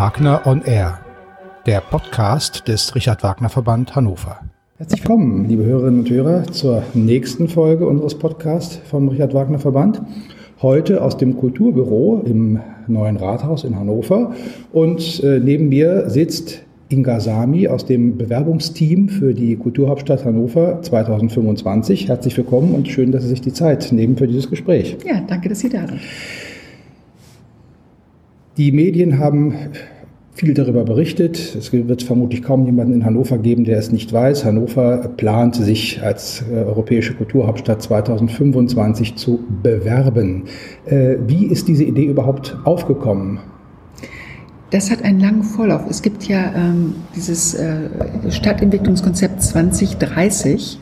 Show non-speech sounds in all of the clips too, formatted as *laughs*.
Wagner on Air, der Podcast des Richard Wagner Verband Hannover. Herzlich willkommen, liebe Hörerinnen und Hörer, zur nächsten Folge unseres Podcasts vom Richard Wagner Verband. Heute aus dem Kulturbüro im neuen Rathaus in Hannover. Und äh, neben mir sitzt Inga Sami aus dem Bewerbungsteam für die Kulturhauptstadt Hannover 2025. Herzlich willkommen und schön, dass Sie sich die Zeit nehmen für dieses Gespräch. Ja, danke, dass Sie da sind. Die Medien haben viel darüber berichtet. Es wird vermutlich kaum jemanden in Hannover geben, der es nicht weiß. Hannover plant sich als äh, europäische Kulturhauptstadt 2025 zu bewerben. Äh, wie ist diese Idee überhaupt aufgekommen? Das hat einen langen Vorlauf. Es gibt ja ähm, dieses äh, Stadtentwicklungskonzept 2030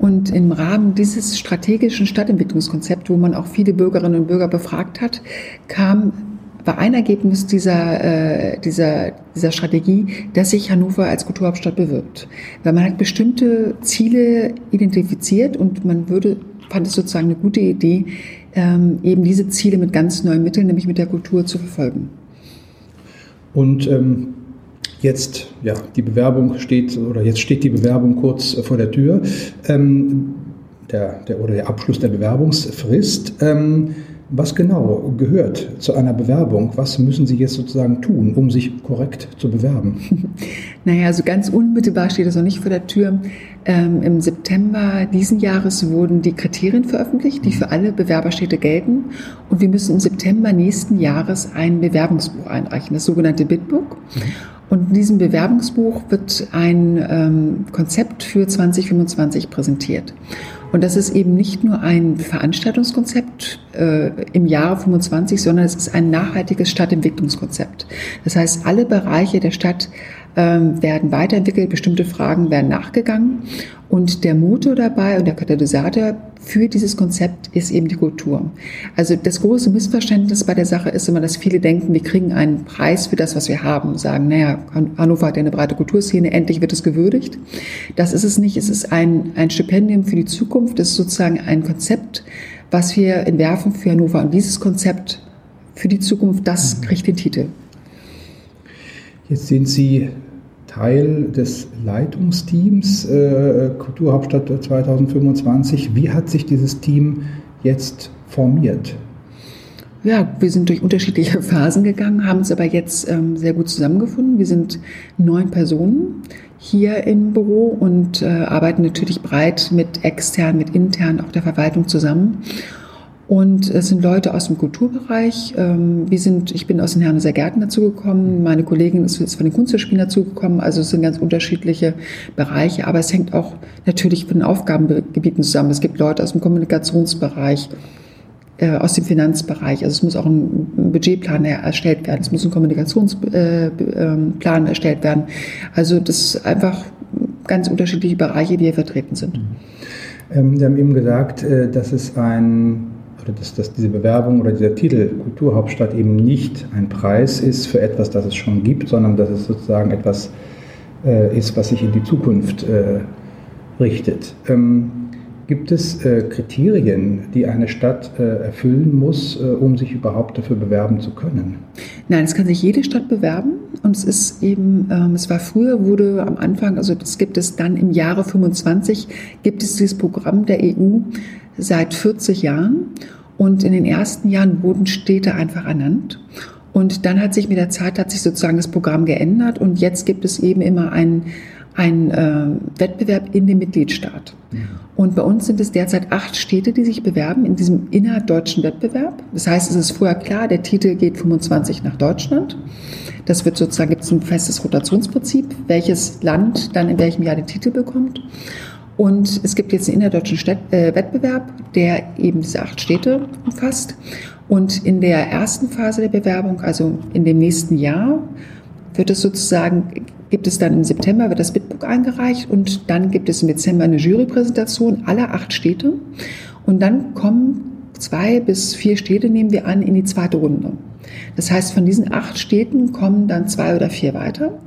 und im Rahmen dieses strategischen Stadtentwicklungskonzepts, wo man auch viele Bürgerinnen und Bürger befragt hat, kam war ein Ergebnis dieser, äh, dieser, dieser Strategie, dass sich Hannover als Kulturhauptstadt bewirbt. Weil man hat bestimmte Ziele identifiziert und man würde, fand es sozusagen eine gute Idee, ähm, eben diese Ziele mit ganz neuen Mitteln, nämlich mit der Kultur zu verfolgen. Und ähm, jetzt, ja, die Bewerbung steht, oder jetzt steht die Bewerbung kurz vor der Tür, ähm, der, der, oder der Abschluss der Bewerbungsfrist. Ähm, was genau gehört zu einer Bewerbung? Was müssen Sie jetzt sozusagen tun, um sich korrekt zu bewerben? *laughs* Naja, also ganz unmittelbar steht es noch nicht vor der Tür. Ähm, Im September diesen Jahres wurden die Kriterien veröffentlicht, die für alle Bewerberstädte gelten. Und wir müssen im September nächsten Jahres ein Bewerbungsbuch einreichen, das sogenannte Bitbook. Und in diesem Bewerbungsbuch wird ein ähm, Konzept für 2025 präsentiert. Und das ist eben nicht nur ein Veranstaltungskonzept äh, im Jahre 25, sondern es ist ein nachhaltiges Stadtentwicklungskonzept. Das heißt, alle Bereiche der Stadt werden weiterentwickelt, bestimmte Fragen werden nachgegangen. Und der Motor dabei und der Katalysator für dieses Konzept ist eben die Kultur. Also das große Missverständnis bei der Sache ist immer, dass viele denken, wir kriegen einen Preis für das, was wir haben. Sagen, naja, Hannover hat ja eine breite Kulturszene, endlich wird es gewürdigt. Das ist es nicht. Es ist ein, ein Stipendium für die Zukunft. Es ist sozusagen ein Konzept, was wir entwerfen für Hannover. Und dieses Konzept für die Zukunft, das kriegt den Titel. Jetzt sind Sie Teil des Leitungsteams äh, Kulturhauptstadt 2025. Wie hat sich dieses Team jetzt formiert? Ja, wir sind durch unterschiedliche *laughs* Phasen gegangen, haben uns aber jetzt ähm, sehr gut zusammengefunden. Wir sind neun Personen hier im Büro und äh, arbeiten natürlich breit mit extern, mit intern, auch der Verwaltung zusammen und es sind Leute aus dem Kulturbereich. Ähm, wir sind, ich bin aus den Herneser Gärten dazugekommen. Meine Kollegin ist von den Kunsthochschulen dazugekommen. Also es sind ganz unterschiedliche Bereiche. Aber es hängt auch natürlich von den Aufgabengebieten zusammen. Es gibt Leute aus dem Kommunikationsbereich, äh, aus dem Finanzbereich. Also es muss auch ein Budgetplan erstellt werden. Es muss ein Kommunikationsplan äh, ähm, erstellt werden. Also das sind einfach ganz unterschiedliche Bereiche, die hier vertreten sind. Mhm. Ähm, Sie haben eben gesagt, äh, dass es ein oder dass, dass diese Bewerbung oder dieser Titel Kulturhauptstadt eben nicht ein Preis ist für etwas, das es schon gibt, sondern dass es sozusagen etwas äh, ist, was sich in die Zukunft äh, richtet. Ähm, gibt es äh, Kriterien, die eine Stadt äh, erfüllen muss, äh, um sich überhaupt dafür bewerben zu können? Nein, es kann sich jede Stadt bewerben und es ist eben, ähm, es war früher, wurde am Anfang, also das gibt es dann im Jahre 25, gibt es dieses Programm der EU, seit 40 Jahren. Und in den ersten Jahren wurden Städte einfach ernannt. Und dann hat sich mit der Zeit hat sich sozusagen das Programm geändert und jetzt gibt es eben immer einen, einen äh, Wettbewerb in dem Mitgliedstaat. Ja. Und bei uns sind es derzeit acht Städte, die sich bewerben in diesem innerdeutschen Wettbewerb. Das heißt, es ist vorher klar, der Titel geht 25 nach Deutschland. Das wird sozusagen, gibt es ein festes Rotationsprinzip, welches Land dann in welchem Jahr den Titel bekommt. Und es gibt jetzt einen innerdeutschen Städt, äh, Wettbewerb, der eben diese acht Städte umfasst. Und in der ersten Phase der Bewerbung, also in dem nächsten Jahr, wird es sozusagen, gibt es dann im September, wird das Bitbook eingereicht und dann gibt es im Dezember eine Jurypräsentation aller acht Städte. Und dann kommen zwei bis vier Städte, nehmen wir an, in die zweite Runde. Das heißt, von diesen acht Städten kommen dann zwei oder vier weiter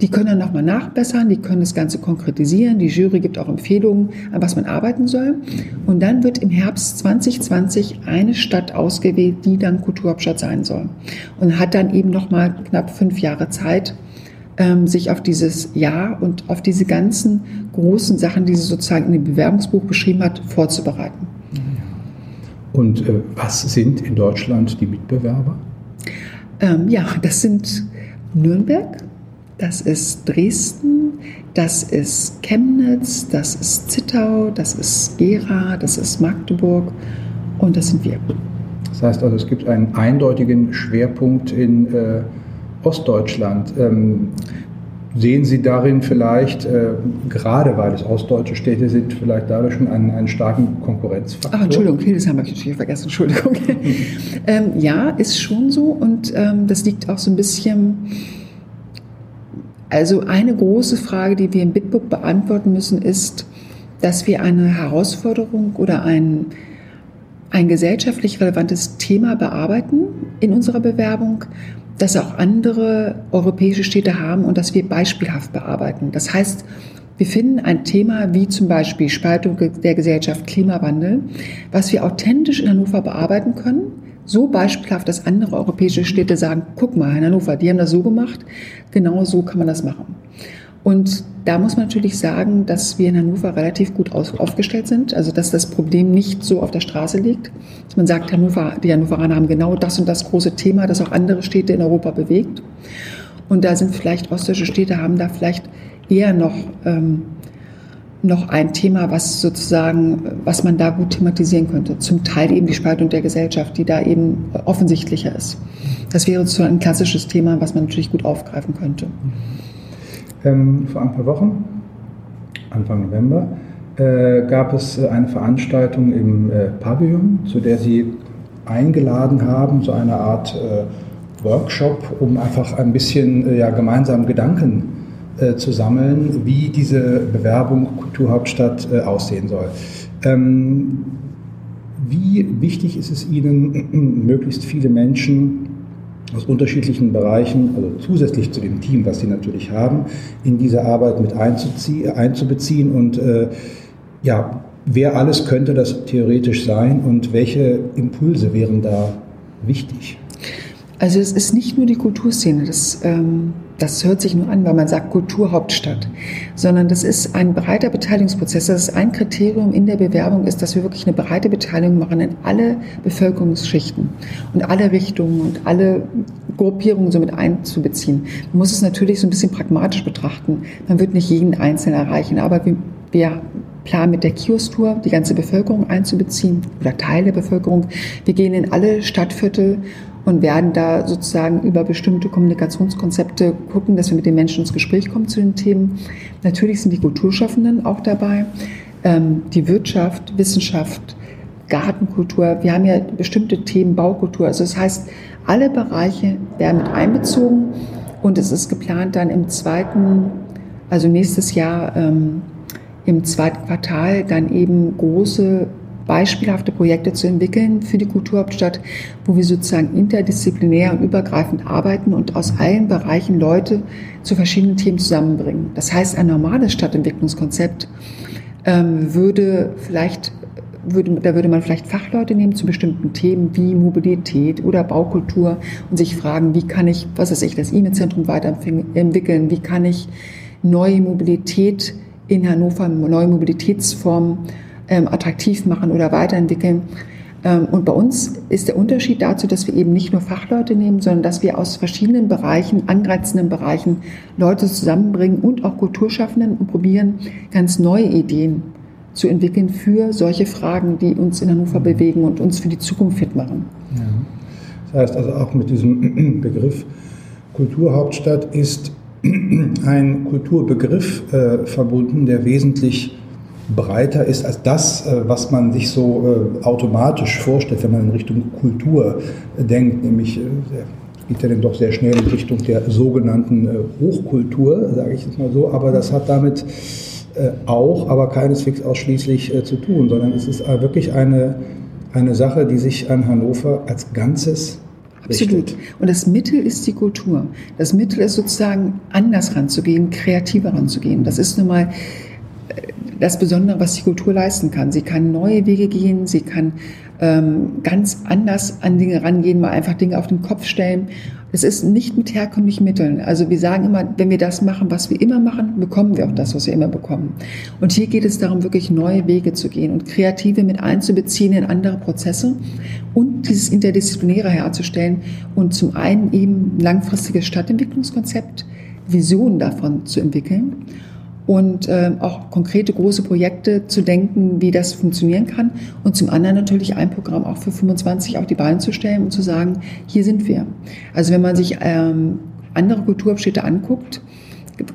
Die können dann nochmal nachbessern, die können das Ganze konkretisieren. Die Jury gibt auch Empfehlungen, an was man arbeiten soll. Und dann wird im Herbst 2020 eine Stadt ausgewählt, die dann Kulturhauptstadt sein soll. Und hat dann eben nochmal knapp fünf Jahre Zeit, ähm, sich auf dieses Jahr und auf diese ganzen großen Sachen, die sie sozusagen in dem Bewerbungsbuch beschrieben hat, vorzubereiten. Und äh, was sind in Deutschland die Mitbewerber? Ähm, ja, das sind Nürnberg, das ist Dresden, das ist Chemnitz, das ist Zittau, das ist Gera, das ist Magdeburg und das sind wir. Das heißt also, es gibt einen eindeutigen Schwerpunkt in äh, Ostdeutschland. Ähm, sehen Sie darin vielleicht, äh, gerade weil es ostdeutsche Städte sind, vielleicht dadurch schon einen, einen starken Konkurrenzfaktor? Ach, Entschuldigung, Hildesheim habe ich natürlich vergessen, Entschuldigung. *laughs* ähm, ja, ist schon so und ähm, das liegt auch so ein bisschen also eine große Frage, die wir im Bitbook beantworten müssen, ist, dass wir eine Herausforderung oder ein, ein gesellschaftlich relevantes Thema bearbeiten in unserer Bewerbung, das auch andere europäische Städte haben und das wir beispielhaft bearbeiten. Das heißt, wir finden ein Thema wie zum Beispiel Spaltung der Gesellschaft, Klimawandel, was wir authentisch in Hannover bearbeiten können, so beispielhaft, dass andere europäische Städte sagen, guck mal, in Hannover, die haben das so gemacht, genau so kann man das machen. Und da muss man natürlich sagen, dass wir in Hannover relativ gut aufgestellt sind, also dass das Problem nicht so auf der Straße liegt. Man sagt, Hannover, die Hannoveraner haben genau das und das große Thema, das auch andere Städte in Europa bewegt. Und da sind vielleicht ostdeutsche Städte, haben da vielleicht eher noch ähm, noch ein Thema, was sozusagen, was man da gut thematisieren könnte. Zum Teil eben die Spaltung der Gesellschaft, die da eben offensichtlicher ist. Das wäre so ein klassisches Thema, was man natürlich gut aufgreifen könnte. Ähm, vor ein paar Wochen, Anfang November, äh, gab es äh, eine Veranstaltung im äh, Pavillon, zu der Sie eingeladen haben, so eine Art äh, Workshop, um einfach ein bisschen äh, ja, gemeinsam Gedanken äh, zu sammeln, wie diese Bewerbung Kulturhauptstadt aussehen soll. Ähm, wie wichtig ist es Ihnen, *clears throat* möglichst viele Menschen aus unterschiedlichen Bereichen, also zusätzlich zu dem Team, was Sie natürlich haben, in diese Arbeit mit einzubeziehen und äh, ja, wer alles könnte das theoretisch sein und welche Impulse wären da wichtig? Also es ist nicht nur die Kulturszene, das, ähm, das hört sich nur an, weil man sagt Kulturhauptstadt, sondern das ist ein breiter Beteiligungsprozess. Das ist ein Kriterium in der Bewerbung ist, dass wir wirklich eine breite Beteiligung machen in alle Bevölkerungsschichten und alle Richtungen und alle Gruppierungen somit einzubeziehen. Man muss es natürlich so ein bisschen pragmatisch betrachten. Man wird nicht jeden Einzelnen erreichen, aber wir, wir planen mit der Kiosk-Tour die ganze Bevölkerung einzubeziehen oder Teile der Bevölkerung. Wir gehen in alle Stadtviertel und werden da sozusagen über bestimmte Kommunikationskonzepte gucken, dass wir mit den Menschen ins Gespräch kommen zu den Themen. Natürlich sind die Kulturschaffenden auch dabei, ähm, die Wirtschaft, Wissenschaft, Gartenkultur. Wir haben ja bestimmte Themen, Baukultur. Also das heißt, alle Bereiche werden mit einbezogen und es ist geplant dann im zweiten, also nächstes Jahr ähm, im zweiten Quartal dann eben große beispielhafte Projekte zu entwickeln für die Kulturhauptstadt, wo wir sozusagen interdisziplinär und übergreifend arbeiten und aus allen Bereichen Leute zu verschiedenen Themen zusammenbringen. Das heißt, ein normales Stadtentwicklungskonzept ähm, würde vielleicht würde, da würde man vielleicht Fachleute nehmen zu bestimmten Themen wie Mobilität oder Baukultur und sich fragen, wie kann ich, was weiß ich, das E-Mail-Zentrum weiterentwickeln, wie kann ich neue Mobilität in Hannover, neue Mobilitätsformen ähm, attraktiv machen oder weiterentwickeln. Ähm, und bei uns ist der Unterschied dazu, dass wir eben nicht nur Fachleute nehmen, sondern dass wir aus verschiedenen Bereichen, angrenzenden Bereichen Leute zusammenbringen und auch Kulturschaffenden und probieren, ganz neue Ideen zu entwickeln für solche Fragen, die uns in Hannover bewegen und uns für die Zukunft fit machen. Ja. Das heißt also auch mit diesem *clears throat* Begriff Kulturhauptstadt ist *clears throat* ein Kulturbegriff äh, verbunden, der wesentlich breiter ist als das, äh, was man sich so äh, automatisch vorstellt, wenn man in Richtung Kultur denkt, nämlich äh, geht ja dann doch sehr schnell in Richtung der sogenannten Hochkultur, sage ich jetzt mal so, aber das hat damit auch, aber keineswegs ausschließlich zu tun, sondern es ist wirklich eine, eine Sache, die sich an Hannover als Ganzes Absolut. Und das Mittel ist die Kultur. Das Mittel ist sozusagen anders ranzugehen, kreativer ranzugehen. Das ist nun mal äh, das Besondere, was die Kultur leisten kann. Sie kann neue Wege gehen, sie kann ähm, ganz anders an Dinge rangehen, mal einfach Dinge auf den Kopf stellen. Es ist nicht mit herkömmlichen Mitteln. Also wir sagen immer, wenn wir das machen, was wir immer machen, bekommen wir auch das, was wir immer bekommen. Und hier geht es darum, wirklich neue Wege zu gehen und Kreative mit einzubeziehen in andere Prozesse und dieses Interdisziplinäre herzustellen und zum einen eben langfristiges Stadtentwicklungskonzept, Visionen davon zu entwickeln und äh, auch konkrete große Projekte zu denken, wie das funktionieren kann und zum anderen natürlich ein Programm auch für 25 auf die Beine zu stellen und zu sagen, hier sind wir. Also wenn man sich ähm, andere Kulturabschnitte anguckt,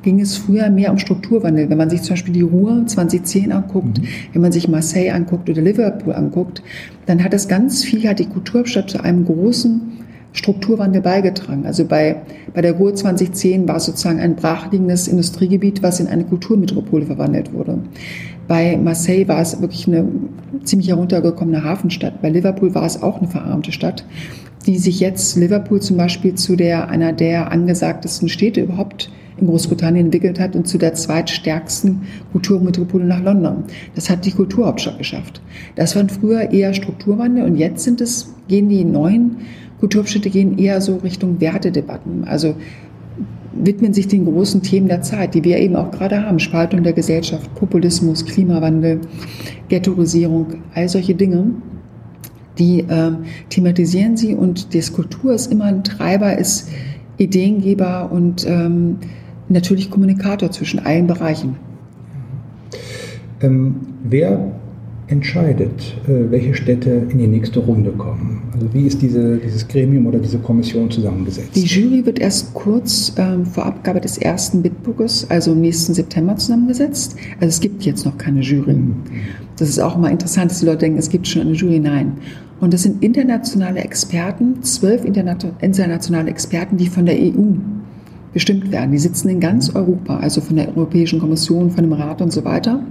ging es früher mehr um Strukturwandel. Wenn man sich zum Beispiel die Ruhr 2010 anguckt, mhm. wenn man sich Marseille anguckt oder Liverpool anguckt, dann hat es ganz viel, hat die Kulturstadt zu einem großen Strukturwandel beigetragen. Also bei, bei der Ruhr 2010 war es sozusagen ein brachliegendes Industriegebiet, was in eine Kulturmetropole verwandelt wurde. Bei Marseille war es wirklich eine ziemlich heruntergekommene Hafenstadt. Bei Liverpool war es auch eine verarmte Stadt, die sich jetzt Liverpool zum Beispiel zu der, einer der angesagtesten Städte überhaupt in Großbritannien entwickelt hat und zu der zweitstärksten Kulturmetropole nach London. Das hat die Kulturhauptstadt geschafft. Das waren früher eher Strukturwandel und jetzt sind es, gehen die neuen Kulturabschnitte gehen eher so Richtung Wertedebatten, also widmen sich den großen Themen der Zeit, die wir eben auch gerade haben. Spaltung der Gesellschaft, Populismus, Klimawandel, Ghettoisierung, all solche Dinge. Die äh, thematisieren sie und die Kultur ist immer ein Treiber, ist Ideengeber und ähm, natürlich Kommunikator zwischen allen Bereichen. Ähm, wer entscheidet, äh, welche Städte in die nächste Runde kommen? Also wie ist diese, dieses Gremium oder diese Kommission zusammengesetzt? Die Jury wird erst kurz ähm, vor Abgabe des ersten Bitbuches, also im nächsten September, zusammengesetzt. Also es gibt jetzt noch keine Jury. Mhm. Das ist auch immer interessant, dass die Leute denken, es gibt schon eine Jury. Nein. Und das sind internationale Experten, zwölf internationale Experten, die von der EU bestimmt werden. Die sitzen in ganz Europa, also von der Europäischen Kommission, von dem Rat und so weiter.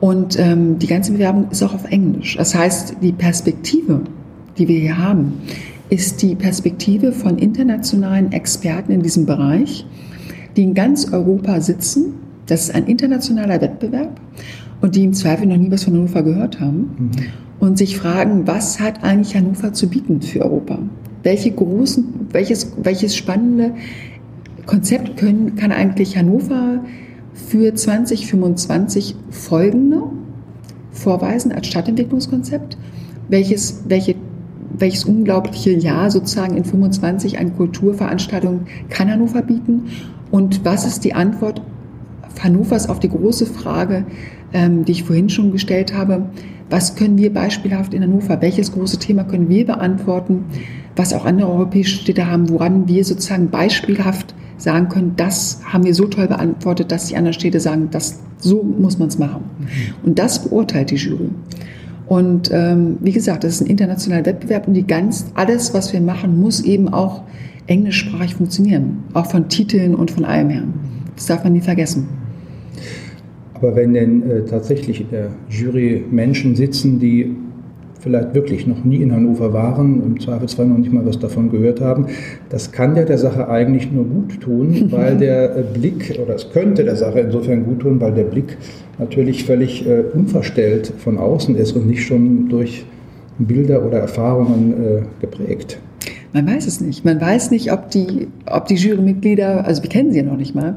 Und ähm, die ganze Bewerbung ist auch auf Englisch. Das heißt, die Perspektive, die wir hier haben, ist die Perspektive von internationalen Experten in diesem Bereich, die in ganz Europa sitzen. Das ist ein internationaler Wettbewerb und die im Zweifel noch nie was von Hannover gehört haben mhm. und sich fragen, was hat eigentlich Hannover zu bieten für Europa? Welche großen, welches, welches spannende Konzept können, kann eigentlich Hannover für 2025 folgende vorweisen als Stadtentwicklungskonzept, welches, welche, welches unglaubliche Jahr sozusagen in 25 an Kulturveranstaltungen kann Hannover bieten? Und was ist die Antwort Hannovers auf die große Frage, ähm, die ich vorhin schon gestellt habe, was können wir beispielhaft in Hannover, welches große Thema können wir beantworten, was auch andere europäische Städte haben, woran wir sozusagen beispielhaft sagen können, das haben wir so toll beantwortet, dass die anderen Städte sagen, das, so muss man es machen. Mhm. Und das beurteilt die Jury. Und ähm, wie gesagt, das ist ein internationaler Wettbewerb und die ganz, alles, was wir machen, muss eben auch englischsprachig funktionieren. Auch von Titeln und von allem her. Das darf man nie vergessen. Aber wenn denn äh, tatsächlich in der Jury Menschen sitzen, die vielleicht wirklich noch nie in Hannover waren, im Zweifelsfall noch nicht mal was davon gehört haben. Das kann ja der Sache eigentlich nur gut tun, *laughs* weil der äh, Blick, oder es könnte der Sache insofern gut tun, weil der Blick natürlich völlig äh, unverstellt von außen ist und nicht schon durch Bilder oder Erfahrungen äh, geprägt. Man weiß es nicht. Man weiß nicht, ob die, ob die Jurymitglieder, also wir kennen sie ja noch nicht mal,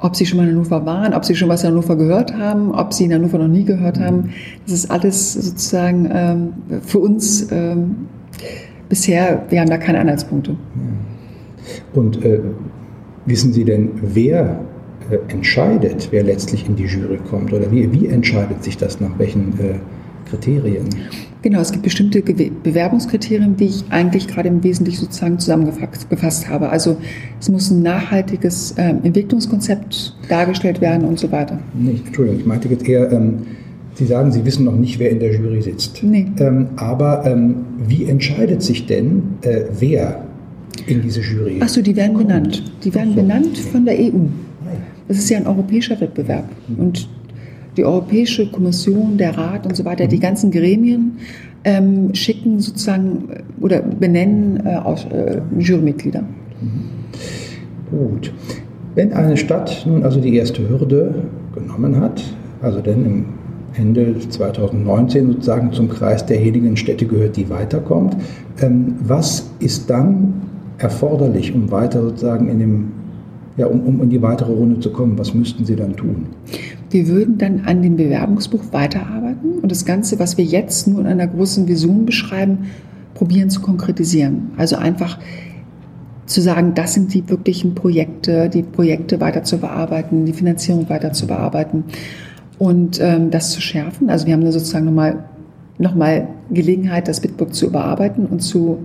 ob sie schon mal in Hannover waren, ob sie schon was in Hannover gehört haben, ob sie in Hannover noch nie gehört haben. Das ist alles sozusagen ähm, für uns ähm, bisher, wir haben da keine Anhaltspunkte. Und äh, wissen Sie denn, wer äh, entscheidet, wer letztlich in die Jury kommt? Oder wie, wie entscheidet sich das, nach welchen äh, Kriterien? Genau, es gibt bestimmte Bewerbungskriterien, die ich eigentlich gerade im Wesentlichen sozusagen zusammengefasst habe. Also es muss ein nachhaltiges äh, Entwicklungskonzept dargestellt werden und so weiter. Nee, Entschuldigung, ich meinte jetzt eher, ähm, Sie sagen, Sie wissen noch nicht, wer in der Jury sitzt. Nee. Ähm, aber ähm, wie entscheidet sich denn, äh, wer in diese Jury Achso, die werden kommt? benannt. Die werden so. benannt von der EU. Das ist ja ein europäischer Wettbewerb. Und die Europäische Kommission, der Rat und so weiter, die ganzen Gremien ähm, schicken sozusagen oder benennen äh, aus, äh, Jurymitglieder. Gut. Wenn eine Stadt nun also die erste Hürde genommen hat, also denn im Ende 2019 sozusagen zum Kreis derjenigen Städte gehört, die weiterkommt, ähm, was ist dann erforderlich, um weiter sozusagen in dem ja, um, um in die weitere Runde zu kommen, was müssten Sie dann tun? Wir würden dann an dem Bewerbungsbuch weiterarbeiten und das Ganze, was wir jetzt nur in einer großen Vision beschreiben, probieren zu konkretisieren. Also einfach zu sagen, das sind die wirklichen Projekte, die Projekte weiter zu bearbeiten, die Finanzierung weiter zu bearbeiten und ähm, das zu schärfen. Also wir haben da sozusagen nochmal noch mal Gelegenheit, das Bitbook zu überarbeiten und zu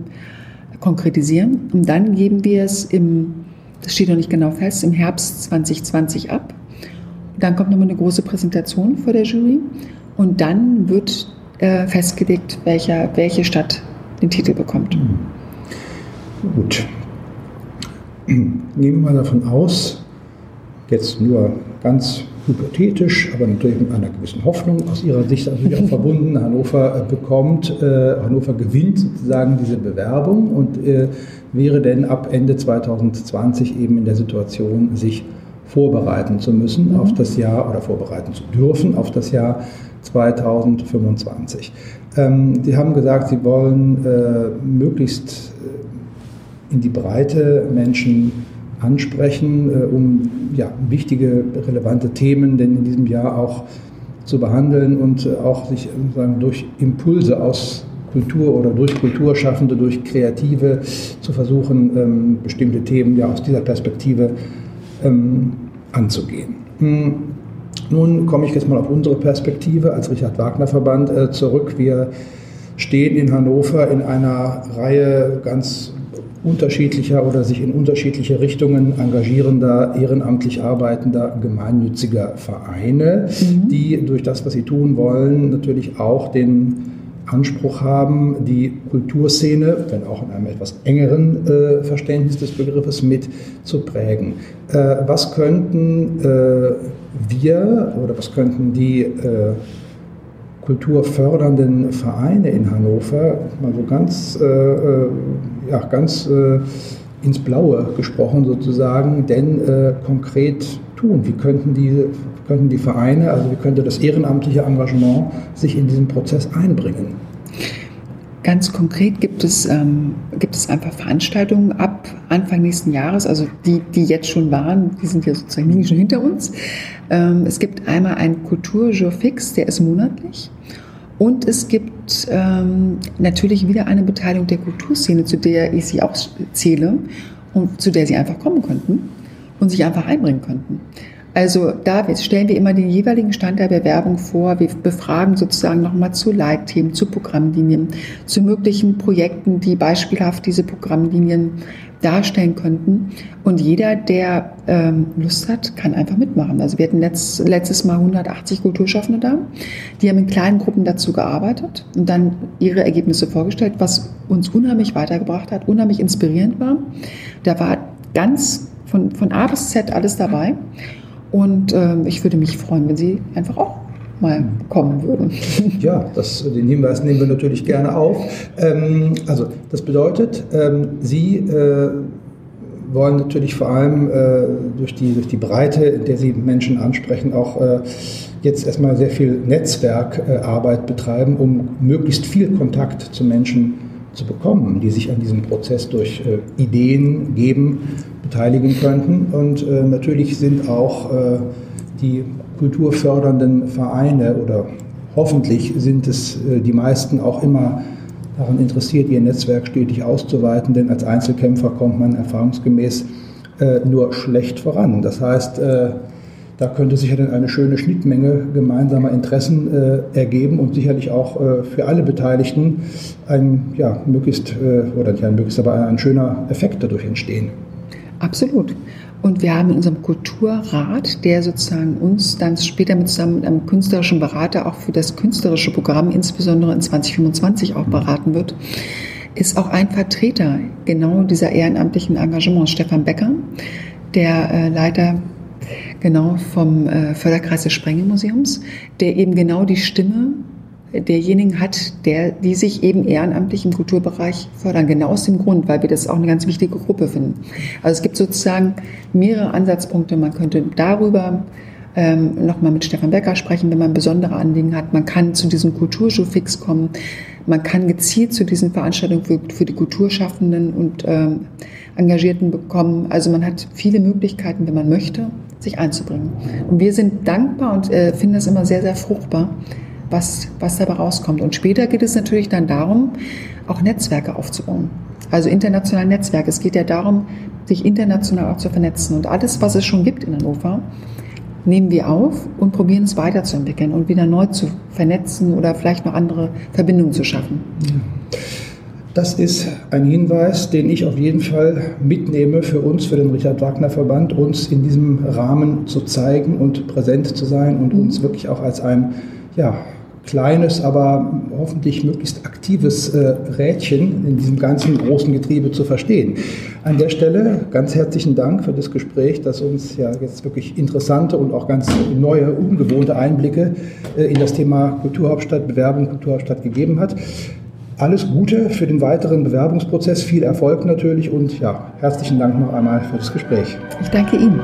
konkretisieren. Und dann geben wir es im, das steht noch nicht genau fest, im Herbst 2020 ab. Dann kommt nochmal eine große Präsentation vor der Jury. Und dann wird äh, festgelegt, welcher, welche Stadt den Titel bekommt. Gut, Nehmen wir mal davon aus, jetzt nur ganz hypothetisch, aber natürlich mit einer gewissen Hoffnung aus Ihrer Sicht natürlich auch *laughs* verbunden, Hannover äh, bekommt, äh, Hannover gewinnt sozusagen diese Bewerbung. Und äh, wäre denn ab Ende 2020 eben in der Situation, sich vorbereiten zu müssen mhm. auf das Jahr oder vorbereiten zu dürfen auf das Jahr 2025. Ähm, Sie haben gesagt, Sie wollen äh, möglichst in die Breite Menschen ansprechen, äh, um ja, wichtige, relevante Themen denn in diesem Jahr auch zu behandeln und äh, auch sich sagen, durch Impulse aus Kultur oder durch Kulturschaffende, durch Kreative zu versuchen, ähm, bestimmte Themen ja aus dieser Perspektive ähm, anzugehen. Hm. Nun komme ich jetzt mal auf unsere Perspektive als Richard Wagner Verband äh, zurück. Wir stehen in Hannover in einer Reihe ganz unterschiedlicher oder sich in unterschiedliche Richtungen engagierender, ehrenamtlich arbeitender, gemeinnütziger Vereine, mhm. die durch das, was sie tun wollen, natürlich auch den Anspruch haben, die Kulturszene, wenn auch in einem etwas engeren äh, Verständnis des Begriffes, mit zu prägen. Äh, was könnten äh, wir oder was könnten die äh, kulturfördernden Vereine in Hannover, mal so ganz, äh, äh, ja, ganz ins Blaue gesprochen sozusagen, denn konkret tun? Wie könnten die, könnten die Vereine, also wie könnte das ehrenamtliche Engagement sich in diesen Prozess einbringen? Ganz konkret gibt es, ähm, gibt es einfach Veranstaltungen ab Anfang nächsten Jahres, also die, die jetzt schon waren, die sind ja sozusagen schon hinter uns. Ähm, es gibt einmal einen Kulturjour fix, der ist monatlich. Und es gibt ähm, natürlich wieder eine Beteiligung der Kulturszene, zu der ich sie auch zähle und zu der sie einfach kommen könnten und sich einfach einbringen könnten. Also da stellen wir immer den jeweiligen Stand der Bewerbung vor. Wir befragen sozusagen nochmal zu Leitthemen, zu Programmlinien, zu möglichen Projekten, die beispielhaft diese Programmlinien darstellen könnten. Und jeder, der ähm, Lust hat, kann einfach mitmachen. Also wir hatten letzt, letztes Mal 180 Kulturschaffende da. Die haben in kleinen Gruppen dazu gearbeitet und dann ihre Ergebnisse vorgestellt, was uns unheimlich weitergebracht hat, unheimlich inspirierend war. Da war ganz von, von A bis Z alles dabei. Und äh, ich würde mich freuen, wenn Sie einfach auch mal kommen würden. *laughs* Ja, das, den Hinweis nehmen wir natürlich gerne auf. Ähm, also das bedeutet, ähm, Sie äh, wollen natürlich vor allem äh, durch, die, durch die Breite, in der Sie Menschen ansprechen, auch äh, jetzt erstmal sehr viel Netzwerkarbeit betreiben, um möglichst viel Kontakt zu Menschen zu bekommen, die sich an diesem Prozess durch äh, Ideen geben beteiligen könnten. Und äh, natürlich sind auch äh, die kulturfördernden Vereine oder hoffentlich sind es äh, die meisten auch immer daran interessiert, ihr Netzwerk stetig auszuweiten, denn als Einzelkämpfer kommt man erfahrungsgemäß äh, nur schlecht voran. Das heißt, äh, da könnte sich ja dann eine schöne Schnittmenge gemeinsamer Interessen äh, ergeben und sicherlich auch äh, für alle Beteiligten ein ja, möglichst, äh, oder nicht ein möglichst, aber ein schöner Effekt dadurch entstehen. Absolut. Und wir haben in unserem Kulturrat, der sozusagen uns dann später mit zusammen mit einem künstlerischen Berater auch für das künstlerische Programm, insbesondere in 2025 auch beraten wird, ist auch ein Vertreter genau dieser ehrenamtlichen Engagements, Stefan Becker, der äh, Leiter Genau, vom äh, Förderkreis des Sprengelmuseums, der eben genau die Stimme derjenigen hat, der, die sich eben ehrenamtlich im Kulturbereich fördern. Genau aus dem Grund, weil wir das auch eine ganz wichtige Gruppe finden. Also es gibt sozusagen mehrere Ansatzpunkte. Man könnte darüber ähm, nochmal mit Stefan Becker sprechen, wenn man besondere Anliegen hat. Man kann zu diesem Kulturshowfix kommen. Man kann gezielt zu diesen Veranstaltungen für, für die Kulturschaffenden und ähm, Engagierten bekommen. Also man hat viele Möglichkeiten, wenn man möchte, sich einzubringen. Und wir sind dankbar und äh, finden das immer sehr, sehr fruchtbar, was, was dabei rauskommt. Und später geht es natürlich dann darum, auch Netzwerke aufzubauen. Also internationale Netzwerke. Es geht ja darum, sich international auch zu vernetzen. Und alles, was es schon gibt in Hannover, nehmen wir auf und probieren es weiterzuentwickeln und wieder neu zu vernetzen oder vielleicht noch andere Verbindungen zu schaffen. Das ist ein Hinweis, den ich auf jeden Fall mitnehme für uns, für den Richard Wagner Verband, uns in diesem Rahmen zu zeigen und präsent zu sein und uns wirklich auch als ein ja, kleines, aber hoffentlich möglichst aktives äh, Rädchen in diesem ganzen großen Getriebe zu verstehen. An der Stelle ganz herzlichen Dank für das Gespräch, das uns ja jetzt wirklich interessante und auch ganz neue, ungewohnte Einblicke äh, in das Thema Kulturhauptstadt, Bewerbung Kulturhauptstadt gegeben hat. Alles Gute für den weiteren Bewerbungsprozess, viel Erfolg natürlich und ja, herzlichen Dank noch einmal für das Gespräch. Ich danke Ihnen.